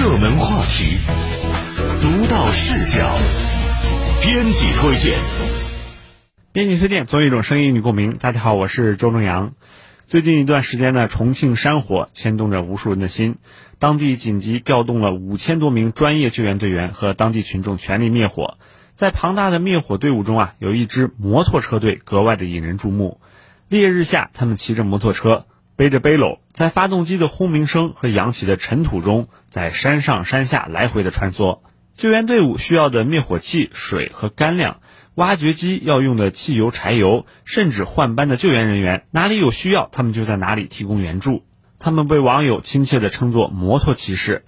热门话题，独到视角，编辑推荐。编辑推荐，总有一种声音与共鸣。大家好，我是周正阳。最近一段时间呢，重庆山火牵动着无数人的心，当地紧急调动了五千多名专业救援队员和当地群众全力灭火。在庞大的灭火队伍中啊，有一支摩托车队格外的引人注目。烈日下，他们骑着摩托车，背着背篓，在发动机的轰鸣声和扬起的尘土中，在山上山下来回的穿梭。救援队伍需要的灭火器、水和干粮，挖掘机要用的汽油、柴油，甚至换班的救援人员，哪里有需要，他们就在哪里提供援助。他们被网友亲切地称作“摩托骑士”。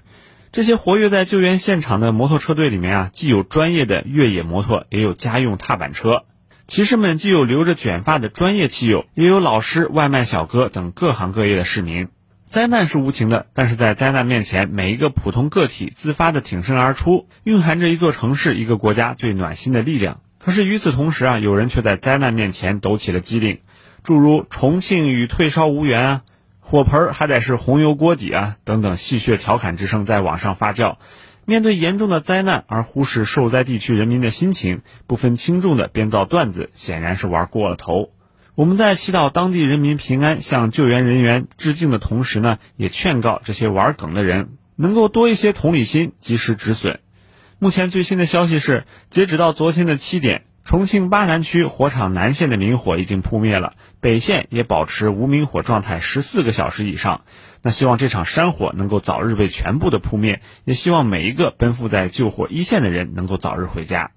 这些活跃在救援现场的摩托车队里面啊，既有专业的越野摩托，也有家用踏板车。骑士们既有留着卷发的专业骑友，也有老师、外卖小哥等各行各业的市民。灾难是无情的，但是在灾难面前，每一个普通个体自发的挺身而出，蕴含着一座城市、一个国家最暖心的力量。可是与此同时啊，有人却在灾难面前抖起了机灵，诸如“重庆与退烧无缘”啊，“火盆还得是红油锅底啊”等等戏谑调侃之声在网上发酵。面对严重的灾难而忽视受灾地区人民的心情，不分轻重的编造段子，显然是玩过了头。我们在祈祷当地人民平安、向救援人员致敬的同时呢，也劝告这些玩梗的人能够多一些同理心，及时止损。目前最新的消息是，截止到昨天的七点。重庆巴南区火场南线的明火已经扑灭了，北线也保持无明火状态十四个小时以上。那希望这场山火能够早日被全部的扑灭，也希望每一个奔赴在救火一线的人能够早日回家。